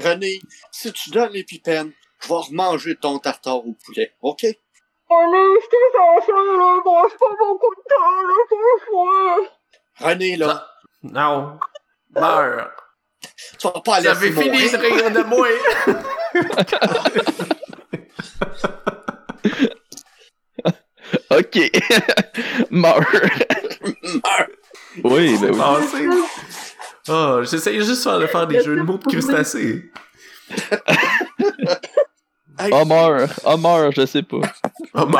[SPEAKER 3] René, si tu donnes l'épipène, je vais remanger ton tartare au poulet, OK? René, là,
[SPEAKER 1] Non. Meurs.
[SPEAKER 3] tu vas pas
[SPEAKER 1] Vous avez
[SPEAKER 3] laisser
[SPEAKER 1] fini de
[SPEAKER 3] mourir.
[SPEAKER 1] rire de moi. [laughs]
[SPEAKER 2] Ok. [laughs] Meurs. oui, ben oui.
[SPEAKER 1] Oh, j'essaye juste de faire des jeux de mots de crustacés. [laughs]
[SPEAKER 3] Hey,
[SPEAKER 2] Oh. Oh, meurs, je sais pas. [laughs]
[SPEAKER 1] Oh, [laughs]
[SPEAKER 4] bon.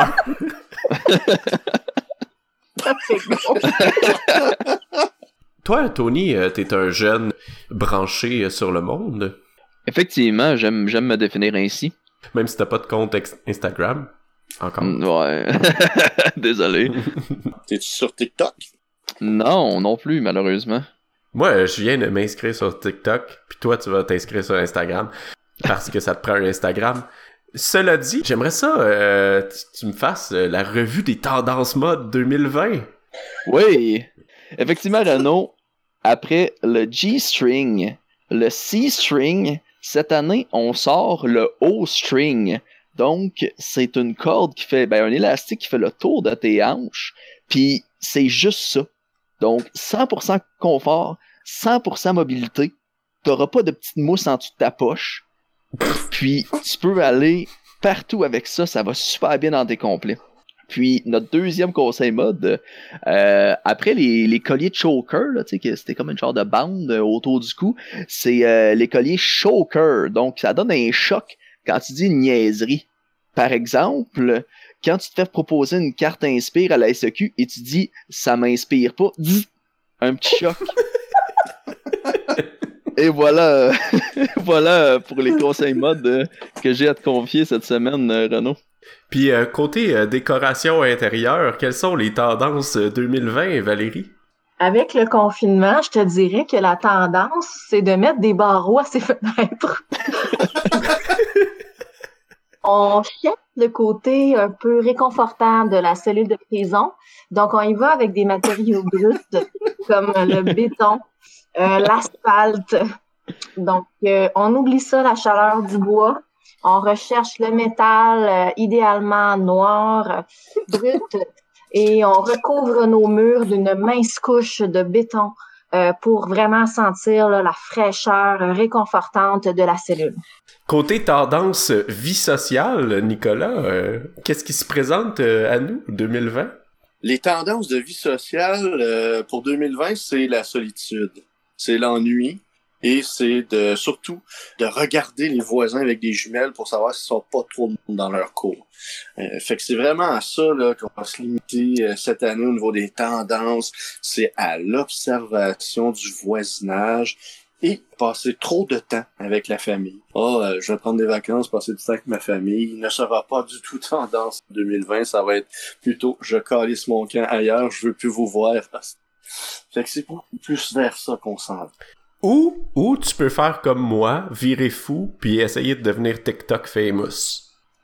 [SPEAKER 1] Toi, Tony, euh, t'es un jeune branché euh, sur le monde,
[SPEAKER 2] Effectivement, j'aime, j'aime me définir ainsi.
[SPEAKER 1] même si t'as pas de compte Instagram. Encore.
[SPEAKER 2] Mm, Ouais. [laughs] Désolé.
[SPEAKER 3] T'es-tu sur TikTok?
[SPEAKER 2] Non, non plus, malheureusement.
[SPEAKER 1] Moi, je viens de m'inscrire sur TikTok, puis toi, tu vas t'inscrire sur Instagram, parce que ça te prend un Instagram. Cela dit, j'aimerais ça, euh, tu, me fasses euh, la revue des tendances mode 2020.
[SPEAKER 2] Oui. Effectivement, Renaud, après le G-string, le C-string, cette année, on sort le O-string. Donc, c'est une corde qui fait, ben, un élastique qui fait le tour de tes hanches. Puis, c'est juste ça. Donc, 100% confort, 100% mobilité. T'auras pas de petite mousse en dessous de ta poche. Puis, tu peux aller partout avec ça. Ça va super bien dans tes complets. Puis, notre deuxième conseil mode, euh, après les, les colliers choker, là, c'était comme une genre de bande euh, autour du cou, c'est euh, les colliers choker. Donc, ça donne un choc quand tu dis une niaiserie. Par exemple, quand tu te fais proposer une carte inspire à la SEQ et tu dis ça m'inspire pas, un petit choc. [laughs] et voilà, [laughs] voilà pour les conseils mode euh, que j'ai à te confier cette semaine, euh, Renaud.
[SPEAKER 1] Puis euh, côté euh, décoration intérieure, quelles sont les tendances euh, 2020, Valérie?
[SPEAKER 4] Avec le confinement, je te dirais que la tendance, c'est de mettre des barreaux à ses fenêtres. [laughs] on cherche le côté un peu réconfortant de la cellule de prison. Donc, on y va avec des matériaux bruts comme le béton, euh, l'asphalte. Donc, euh, on oublie ça, la chaleur du bois. On recherche le métal, euh, idéalement noir, brut, et on recouvre nos murs d'une mince couche de béton euh, pour vraiment sentir là, la fraîcheur réconfortante de la cellule.
[SPEAKER 1] Côté tendance vie sociale, Nicolas, euh, qu'est-ce qui se présente euh, à nous 2020?
[SPEAKER 3] Les tendances de vie sociale euh, pour 2020, c'est la solitude, c'est l'ennui et c'est de surtout de regarder les voisins avec des jumelles pour savoir s'ils sont pas trop dans leur cours. Euh, fait que c'est vraiment à ça qu'on va se limiter euh, cette année au niveau des tendances, c'est à l'observation du voisinage et passer trop de temps avec la famille. Oh, euh, je vais prendre des vacances, passer du temps avec ma famille. Il ne sera pas du tout tendance 2020. Ça va être plutôt je calisse mon camp ailleurs, je veux plus vous voir. Fait que c'est beaucoup plus vers ça qu'on s'en va.
[SPEAKER 1] Ou, ou tu peux faire comme moi, virer fou, puis essayer de devenir TikTok famous.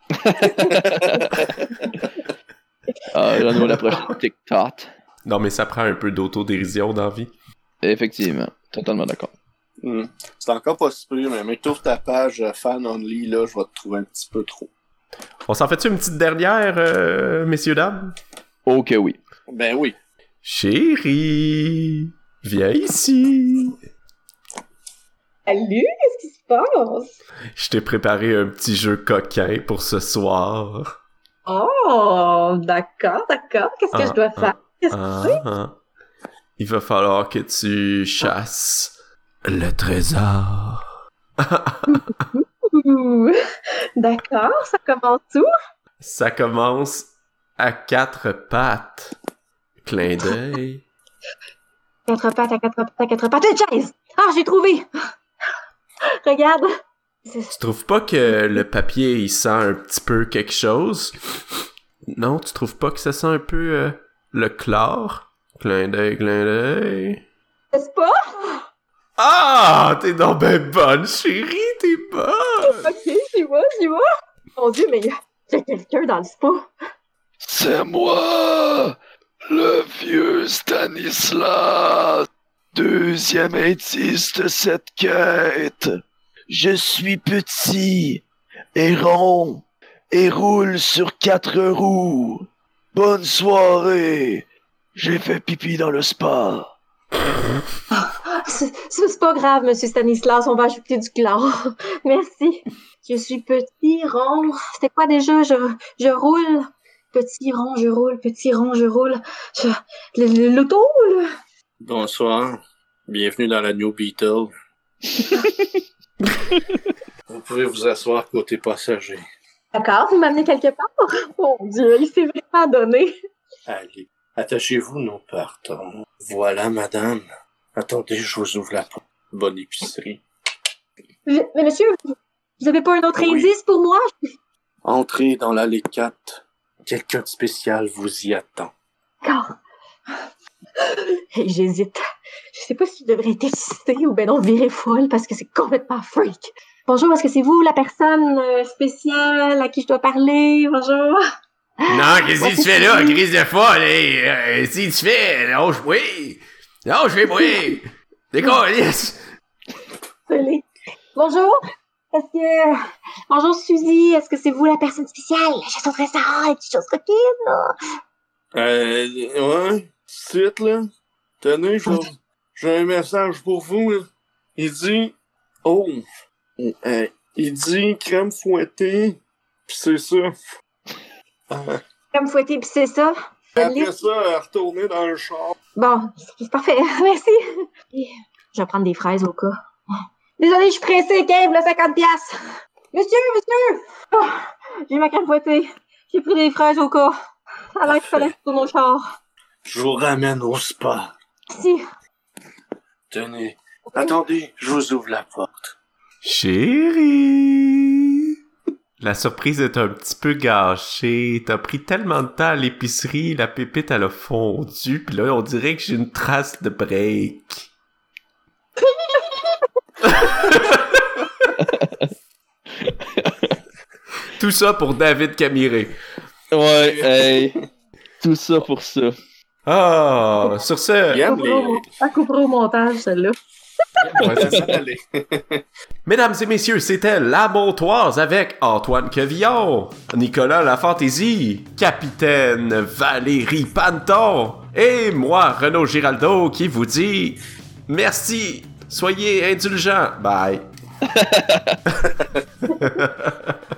[SPEAKER 1] [laughs]
[SPEAKER 2] Ah, Renaud, la prochaine TikTok.
[SPEAKER 1] Non, mais ça prend un peu d'autodérision dans la vie.
[SPEAKER 2] Effectivement, totalement d'accord.
[SPEAKER 3] Hmm. C'est encore pas mais t'ouvres ta page euh, fan only, là, je vais te trouver un petit peu trop.
[SPEAKER 1] On s'en fait-tu une petite dernière, euh, messieurs, dames?
[SPEAKER 2] Ok, oui.
[SPEAKER 3] Ben oui.
[SPEAKER 1] Chérie, viens ici.
[SPEAKER 4] Salut, qu'est-ce qui se passe?
[SPEAKER 1] Je t'ai préparé un petit jeu coquin pour ce soir.
[SPEAKER 4] Oh, d'accord, d'accord. Qu'est-ce que
[SPEAKER 1] Ah,
[SPEAKER 4] je dois faire? Qu'est-ce que
[SPEAKER 1] Ah, ah. Il va falloir que tu chasses le trésor. [laughs]
[SPEAKER 4] D'accord, ça commence où?
[SPEAKER 1] Ça commence à quatre pattes. Clin d'œil. [laughs]
[SPEAKER 4] Quatre pattes à quatre pattes à quatre pattes. Une chaise! Ah, j'ai trouvé! [laughs] Regarde!
[SPEAKER 1] Tu trouves pas que le papier il sent un petit peu quelque chose? Non, tu trouves pas que ça sent un peu euh, le chlore? Clin d'œil, clin d'œil.
[SPEAKER 4] N'est-ce pas?
[SPEAKER 1] Ah! T'es donc ben bonne, chérie, t'es bonne! [laughs]
[SPEAKER 4] Ok, j'y vais, j'y vais. Mon Dieu, mais il y a quelqu'un dans le spa.
[SPEAKER 2] C'est moi, le vieux Stanislas, deuxième indice de cette quête. Je suis petit et rond et roule sur quatre roues. Bonne soirée. J'ai fait pipi dans le spa.
[SPEAKER 4] C'est c'est pas grave, monsieur Stanislas, on va ajouter du chlore. [laughs] Merci. Je suis petit, rond. C'était quoi déjà? Je roule. Petit rond, je roule. Petit rond, je roule. Je... L'auto, là.
[SPEAKER 3] Bonsoir. Bienvenue dans la New Beetle. [laughs] vous pouvez vous asseoir côté passager.
[SPEAKER 4] D'accord, vous m'amenez quelque part? Oh mon Dieu, il s'est vraiment donné.
[SPEAKER 3] Allez, attachez-vous, nous partons. Voilà, madame. Attendez, je vous ouvre la porte. Bonne épicerie.
[SPEAKER 4] Mais monsieur, vous- vous avez pas un autre
[SPEAKER 3] Oui.
[SPEAKER 4] indice pour moi?
[SPEAKER 3] Entrez dans l'allée 4. Quelqu'un de spécial vous y attend.
[SPEAKER 4] D'accord. Hey, J'hésite. Je sais pas si je devrais être excitée ou ben non virer folle parce que c'est complètement freak. Bonjour, est-ce que c'est vous la personne euh, spéciale à qui je dois parler? Bonjour.
[SPEAKER 1] Non, qu'est-ce que tu fais là, crise de folle, hey? Euh, si tu fais, lâche-moi! Lâche-moi! [laughs] Décollisse!
[SPEAKER 4] Salut. Bonjour. Est-ce que... Bonjour Suzy, est-ce que c'est vous la personne spéciale? Chasse au trésor, les petites choses coquines, là?
[SPEAKER 3] Euh, ouais, site, là. Tenez, j'ai- un message pour vous, là. Il dit, oh, euh, il dit crème fouettée, pis c'est ça. [laughs]
[SPEAKER 4] Comme fouetter pis c'est ça?
[SPEAKER 3] après ça, retourner dans le char.
[SPEAKER 4] Bon, c'est parfait. [laughs] Merci. Je vais prendre des fraises au cas. Désolée, je suis pressée, Cave, le 50 piastres. Monsieur, monsieur! Oh, j'ai ma crème fouettée. J'ai pris des fraises au cas. Alors qu'il fallait retourner au char.
[SPEAKER 3] Je vous ramène au spa.
[SPEAKER 4] Si.
[SPEAKER 3] Tenez. Attendez, je vous ouvre la porte.
[SPEAKER 1] Chérie! La surprise est un petit peu gâchée. T'as pris tellement de temps à l'épicerie, la pépite elle a fondu, pis là on dirait que j'ai une trace de break. Tout ça pour David Camiré.
[SPEAKER 2] Ouais, [laughs] hey. Tout ça pour ça.
[SPEAKER 1] Ah, sur ce.
[SPEAKER 4] Ça coupera au montage, celle-là.
[SPEAKER 3] Ouais. [laughs]
[SPEAKER 1] Mesdames et messieurs, c'était La Montoise avec Antoine Quevillon, Nicolas La Fantaisie, Capitaine Valérie Panton et moi, Renaud Giraldo, qui vous dit merci, soyez indulgents, bye. [laughs]